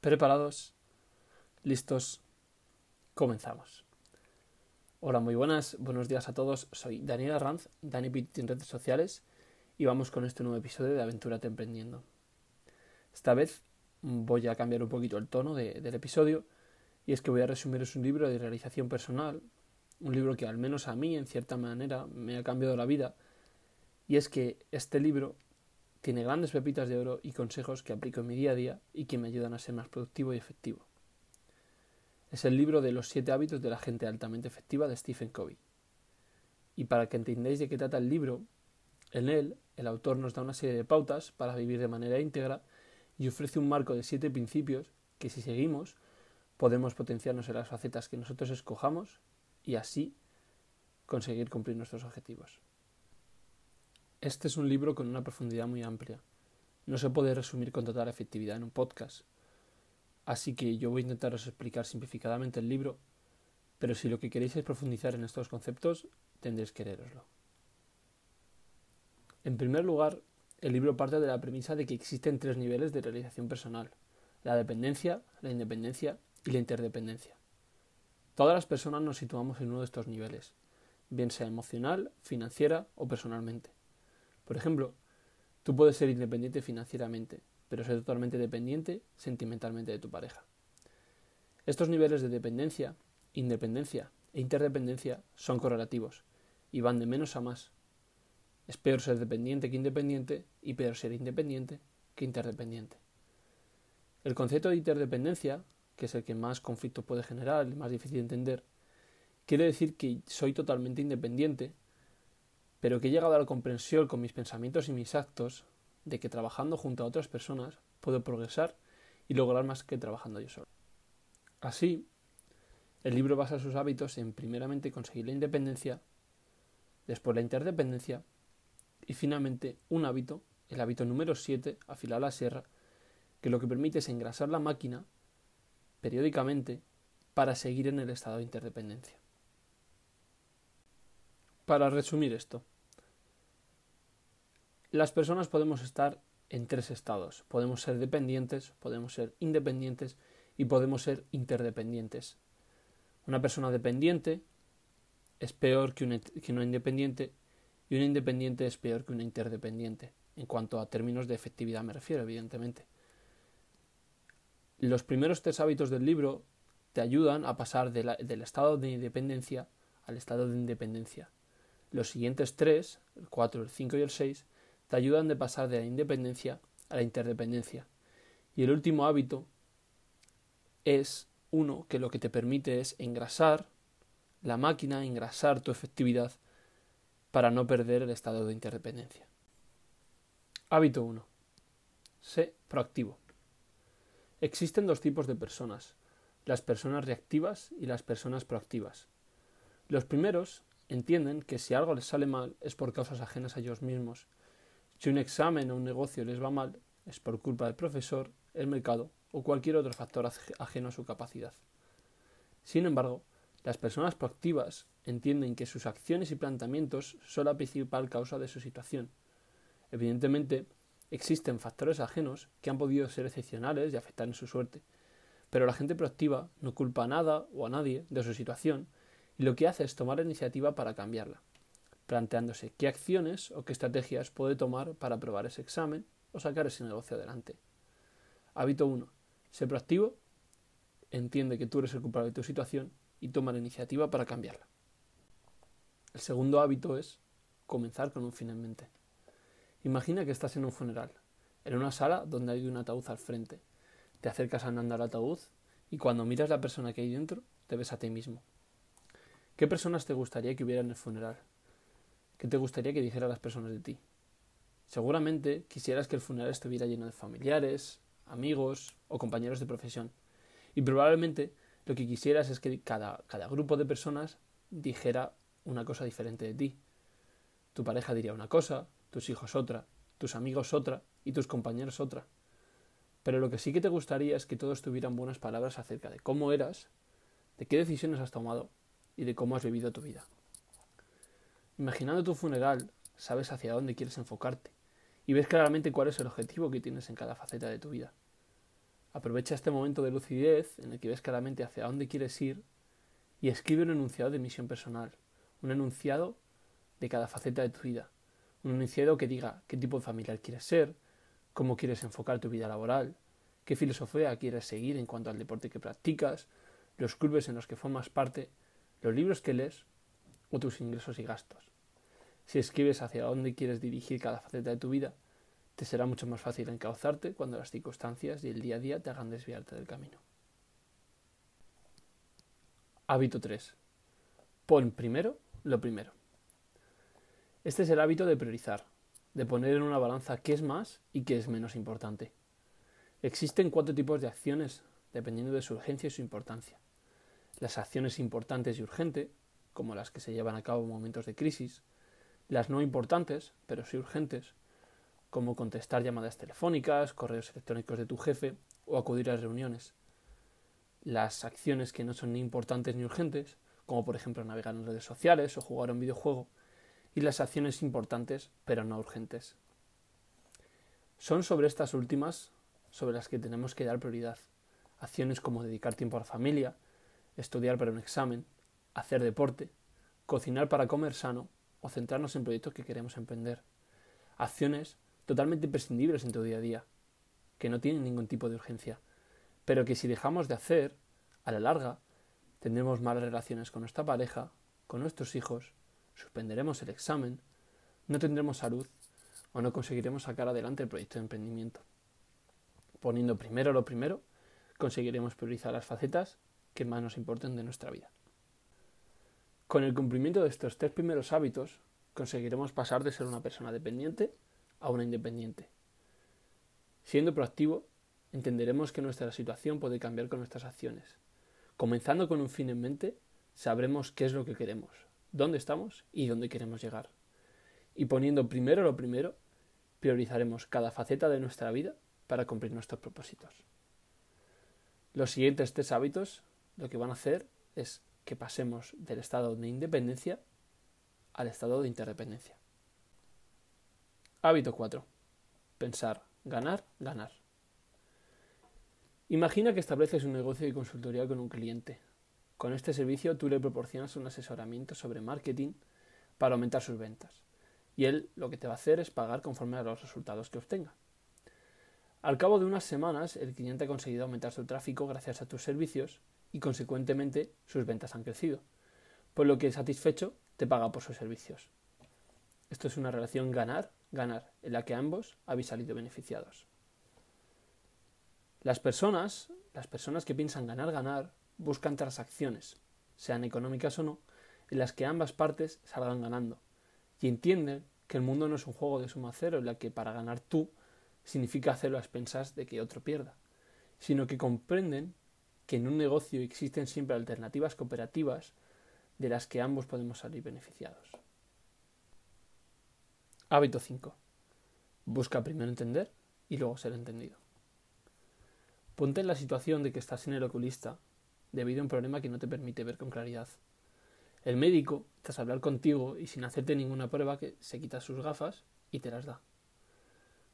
¿Preparados? ¿Listos? Comenzamos. Hola, muy buenas, buenos días a todos. Soy Daniel Arranz, Dani Pitt en redes sociales y vamos con este nuevo episodio de Aventura Emprendiendo. Esta vez voy a cambiar un poquito el tono del episodio y es que voy a resumiros un libro de realización personal, un libro que al menos a mí en cierta manera me ha cambiado la vida y es que este libro tiene grandes pepitas de oro y consejos que aplico en mi día a día y que me ayudan a ser más productivo y efectivo. Es el libro de los siete hábitos de la gente altamente efectiva de Stephen Covey. Y para que entendáis de qué trata el libro, en él el autor nos da una serie de pautas para vivir de manera íntegra y ofrece un marco de siete principios que si seguimos podemos potenciarnos en las facetas que nosotros escojamos y así conseguir cumplir nuestros objetivos. Este es un libro con una profundidad muy amplia. No se puede resumir con total efectividad en un podcast. Así que yo voy a intentaros explicar simplificadamente el libro, pero si lo que queréis es profundizar en estos conceptos, tendréis que leeroslo. En primer lugar, el libro parte de la premisa de que existen tres niveles de realización personal, la dependencia, la independencia y la interdependencia. Todas las personas nos situamos en uno de estos niveles, bien sea emocional, financiera o personalmente. Por ejemplo, tú puedes ser independiente financieramente, pero ser totalmente dependiente sentimentalmente de tu pareja. Estos niveles de dependencia, independencia e interdependencia son correlativos y van de menos a más. Es peor ser dependiente que independiente y peor ser independiente que interdependiente. El concepto de interdependencia, que es el que más conflicto puede generar, el más difícil de entender, quiere decir que soy totalmente independiente pero que he llegado a la comprensión con mis pensamientos y mis actos de que trabajando junto a otras personas puedo progresar y lograr más que trabajando yo solo. Así, el libro basa sus hábitos en primeramente conseguir la independencia, después la interdependencia y finalmente un hábito, el hábito número 7, afilar la sierra, que lo que permite es engrasar la máquina periódicamente para seguir en el estado de interdependencia. Para resumir esto, las personas podemos estar en tres estados. Podemos ser dependientes, podemos ser independientes y podemos ser interdependientes. Una persona dependiente es peor que una, independiente y una independiente es peor que una interdependiente. En cuanto a términos de efectividad me refiero, evidentemente. Los primeros tres hábitos del libro te ayudan a pasar del estado de independencia al estado de independencia. Los siguientes tres, el 4, el 5 y el 6, te ayudan de pasar de la independencia a la interdependencia. Y el último hábito es uno que lo que te permite es engrasar la máquina, engrasar tu efectividad para no perder el estado de interdependencia. Hábito 1. Sé proactivo. Existen dos tipos de personas, las personas reactivas y las personas proactivas. Los primeros entienden que si algo les sale mal es por causas ajenas a ellos mismos. Si un examen o un negocio les va mal, es por culpa del profesor, el mercado o cualquier otro factor ajeno a su capacidad. Sin embargo, las personas proactivas entienden que sus acciones y planteamientos son la principal causa de su situación. Evidentemente, existen factores ajenos que han podido ser excepcionales y afectar en su suerte, pero la gente proactiva no culpa a nada o a nadie de su situación y lo que hace es tomar la iniciativa para cambiarla, planteándose qué acciones o qué estrategias puede tomar para aprobar ese examen o sacar ese negocio adelante. Hábito 1. Sé proactivo, entiende que tú eres el culpable de tu situación y toma la iniciativa para cambiarla. El segundo hábito es comenzar con un fin en mente. Imagina que estás en un funeral, en una sala donde hay un ataúd al frente. Te acercas andando al ataúd y cuando miras la persona que hay dentro, te ves a ti mismo. ¿Qué personas te gustaría que hubiera en el funeral? ¿Qué te gustaría que dijeran las personas de ti? Seguramente quisieras que el funeral estuviera lleno de familiares, amigos o compañeros de profesión. Y probablemente lo que quisieras es que cada, cada grupo de personas dijera una cosa diferente de ti. Tu pareja diría una cosa, tus hijos otra, tus amigos otra y tus compañeros otra. Pero lo que sí que te gustaría es que todos tuvieran buenas palabras acerca de cómo eras, de qué decisiones has tomado y de cómo has vivido tu vida. Imaginando tu funeral, sabes hacia dónde quieres enfocarte y ves claramente cuál es el objetivo que tienes en cada faceta de tu vida. Aprovecha este momento de lucidez en el que ves claramente hacia dónde quieres ir y escribe un enunciado de misión personal, un enunciado de cada faceta de tu vida, un enunciado que diga qué tipo de familiar quieres ser, cómo quieres enfocar tu vida laboral, qué filosofía quieres seguir en cuanto al deporte que practicas, los clubes en los que formas parte, los libros que lees o tus ingresos y gastos. Si escribes hacia dónde quieres dirigir cada faceta de tu vida, te será mucho más fácil encauzarte cuando las circunstancias y el día a día te hagan desviarte del camino. Hábito 3. Pon primero lo primero. Este es el hábito de priorizar, de poner en una balanza qué es más y qué es menos importante. Existen cuatro tipos de acciones dependiendo de su urgencia y su importancia. Las acciones importantes y urgentes, como las que se llevan a cabo en momentos de crisis, las no importantes, pero sí urgentes, como contestar llamadas telefónicas, correos electrónicos de tu jefe o acudir a reuniones. Las acciones que no son ni importantes ni urgentes, como por ejemplo navegar en redes sociales o jugar a un videojuego, y las acciones importantes pero no urgentes. Son sobre estas últimas sobre las que tenemos que dar prioridad. Acciones como dedicar tiempo a la familia, estudiar para un examen, hacer deporte, cocinar para comer sano o centrarnos en proyectos que queremos emprender. Acciones totalmente imprescindibles en tu día a día, que no tienen ningún tipo de urgencia, pero que si dejamos de hacer, a la larga, tendremos malas relaciones con nuestra pareja, con nuestros hijos, suspenderemos el examen, no tendremos salud o no conseguiremos sacar adelante el proyecto de emprendimiento. Poniendo primero lo primero, conseguiremos priorizar las facetas que más nos importen de nuestra vida. Con el cumplimiento de estos tres primeros hábitos, conseguiremos pasar de ser una persona dependiente a una independiente. Siendo proactivo, entenderemos que nuestra situación puede cambiar con nuestras acciones. Comenzando con un fin en mente, sabremos qué es lo que queremos, dónde estamos y dónde queremos llegar. Y poniendo primero lo primero, priorizaremos cada faceta de nuestra vida para cumplir nuestros propósitos. Los siguientes tres hábitos lo que van a hacer es que pasemos del estado de independencia al estado de interdependencia. Hábito 4. Pensar, ganar, ganar. Imagina que estableces un negocio de consultoría con un cliente. Con este servicio tú le proporcionas un asesoramiento sobre marketing para aumentar sus ventas. Y él lo que te va a hacer es pagar conforme a los resultados que obtenga. Al cabo de unas semanas, el cliente ha conseguido aumentar su tráfico gracias a tus servicios y, consecuentemente, sus ventas han crecido, por lo que satisfecho te paga por sus servicios. Esto es una relación ganar ganar, en la que ambos habéis salido beneficiados. Las personas, las personas que piensan ganar, ganar, buscan transacciones, sean económicas o no, en las que ambas partes salgan ganando, y entienden que el mundo no es un juego de suma cero en la que para ganar tú significa hacerlo a expensas de que otro pierda, sino que comprenden que en un negocio existen siempre alternativas cooperativas de las que ambos podemos salir beneficiados. Hábito 5. Busca primero entender y luego ser entendido. Ponte en la situación de que estás en el oculista debido a un problema que no te permite ver con claridad. El médico, tras hablar contigo y sin hacerte ninguna prueba, que se quita sus gafas y te las da.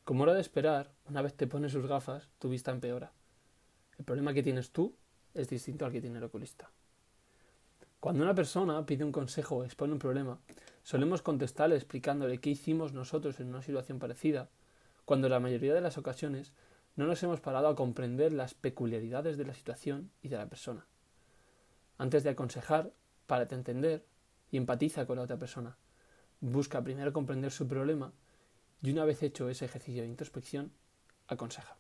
Como era de esperar, una vez te pones sus gafas, tu vista empeora. El problema que tienes tú es distinto al que tiene el oculista. Cuando una persona pide un consejo o expone un problema, solemos contestarle explicándole qué hicimos nosotros en una situación parecida, cuando en la mayoría de las ocasiones no nos hemos parado a comprender las peculiaridades de la situación y de la persona. Antes de aconsejar, párate a entender y empatiza con la otra persona. Busca primero comprender su problema y una vez hecho ese ejercicio de introspección, aconseja.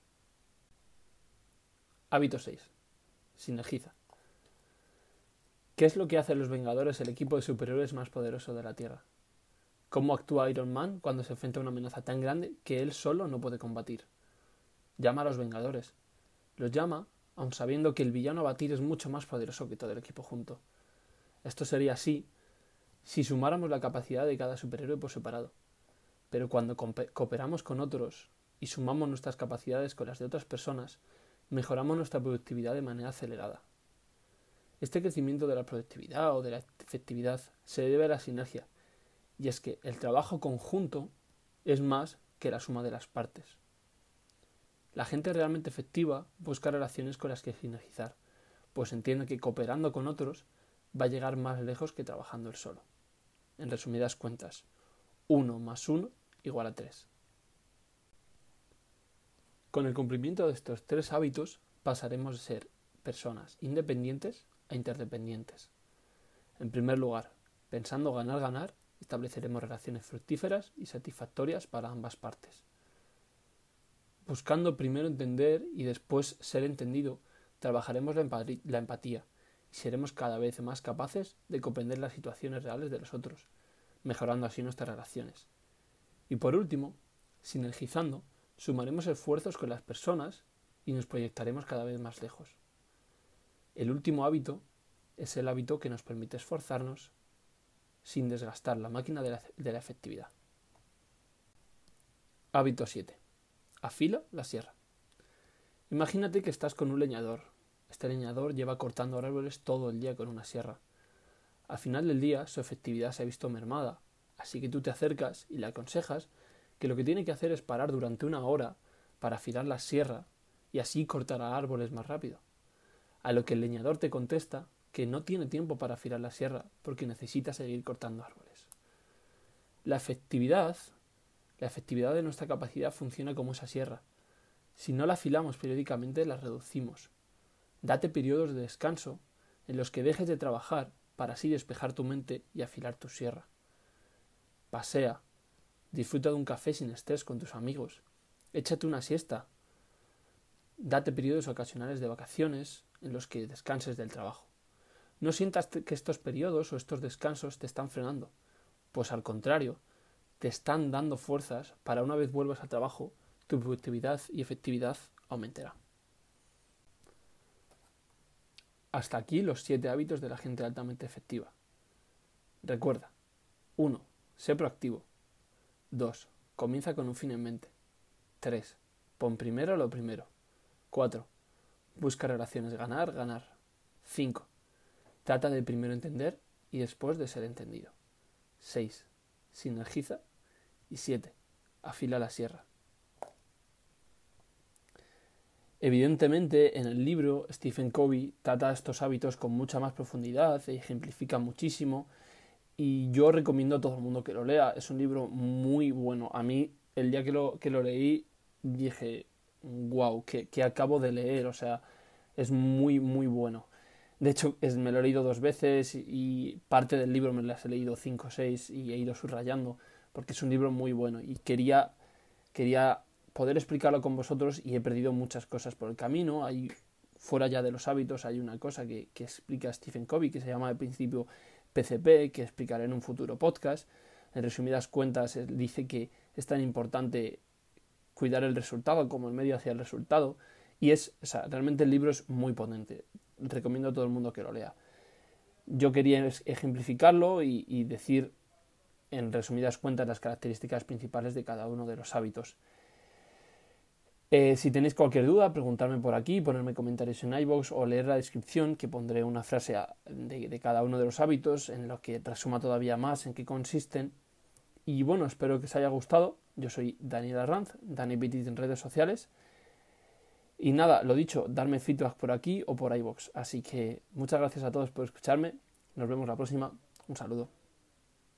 Hábito 6. Sinergiza. ¿Qué es lo que hacen los Vengadores, el equipo de superhéroes más poderoso de la Tierra? ¿Cómo actúa Iron Man cuando se enfrenta a una amenaza tan grande que él solo no puede combatir? Llama a los Vengadores. Los llama, aun sabiendo que el villano a batir es mucho más poderoso que todo el equipo junto. Esto sería así si sumáramos la capacidad de cada superhéroe por separado. Pero cuando cooperamos con otros y sumamos nuestras capacidades con las de otras personas, mejoramos nuestra productividad de manera acelerada. Este crecimiento de la productividad o de la efectividad se debe a la sinergia, y es que el trabajo conjunto es más que la suma de las partes. La gente realmente efectiva busca relaciones con las que sinergizar, pues entiende que cooperando con otros va a llegar más lejos que trabajando él solo. En resumidas cuentas, 1 más 1 igual a 3. Con el cumplimiento de estos tres hábitos pasaremos de ser personas independientes a interdependientes. En primer lugar, pensando ganar-ganar, estableceremos relaciones fructíferas y satisfactorias para ambas partes. Buscando primero entender y después ser entendido, trabajaremos la empatía y seremos cada vez más capaces de comprender las situaciones reales de los otros, mejorando así nuestras relaciones. Y por último, sinergizando, sumaremos esfuerzos con las personas y nos proyectaremos cada vez más lejos. El último hábito es el hábito que nos permite esforzarnos sin desgastar la máquina de la, efectividad. Hábito 7. Afila la sierra. Imagínate que estás con un leñador. Este leñador lleva cortando árboles todo el día con una sierra. Al final del día su efectividad se ha visto mermada, así que tú te acercas y le aconsejas que lo que tiene que hacer es parar durante una hora para afilar la sierra y así cortar árboles más rápido. A lo que el leñador te contesta que no tiene tiempo para afilar la sierra porque necesita seguir cortando árboles. La efectividad, la efectividad de nuestra capacidad funciona como esa sierra. Si no la afilamos periódicamente, la reducimos. Date periodos de descanso en los que dejes de trabajar para así despejar tu mente y afilar tu sierra. Pasea, disfruta de un café sin estrés con tus amigos, échate una siesta, date periodos ocasionales de vacaciones en los que descanses del trabajo. No sientas que estos periodos o estos descansos te están frenando, pues al contrario, te están dando fuerzas para una vez vuelvas al trabajo, tu productividad y efectividad aumentará. Hasta aquí los siete hábitos de la gente altamente efectiva. Recuerda. 1. Sé proactivo. 2. Comienza con un fin en mente. 3. Pon primero lo primero. 4. Busca relaciones ganar, ganar. 5. Trata de primero entender y después de ser entendido. 6. Sinergiza. Y 7. Afila la sierra. Evidentemente, en el libro Stephen Covey trata estos hábitos con mucha más profundidad e ejemplifica muchísimo y yo recomiendo a todo el mundo que lo lea. Es un libro muy bueno. A mí, el día que lo, que lo leí, dije, wow, que, que acabo de leer. O sea, es muy, muy bueno. De hecho, es, me lo he leído dos veces y parte del libro me las he leído cinco o seis y he ido subrayando porque es un libro muy bueno y quería, quería poder explicarlo con vosotros y he perdido muchas cosas por el camino. Hay, fuera ya de los hábitos hay una cosa que, que explica Stephen Covey que se llama el principio PCP, que explicaré en un futuro podcast. En resumidas cuentas, dice que es tan importante cuidar el resultado como el medio hacia el resultado. Y es, realmente el libro es muy potente recomiendo a todo el mundo que lo lea. Yo quería ejemplificarlo y, decir, en resumidas cuentas, las características principales de cada uno de los hábitos. Eh, si tenéis cualquier duda, preguntarme por aquí, ponerme comentarios en iVoox o leer la descripción que pondré una frase de, de, cada uno de los hábitos en lo que resuma todavía más en qué consisten. Y bueno, espero que os haya gustado. Yo soy Daniel Arranz, Dani Petit en redes sociales. Y nada, lo dicho, darme feedback por aquí o por iBox. Así que muchas gracias a todos por escucharme. Nos vemos la próxima. Un saludo.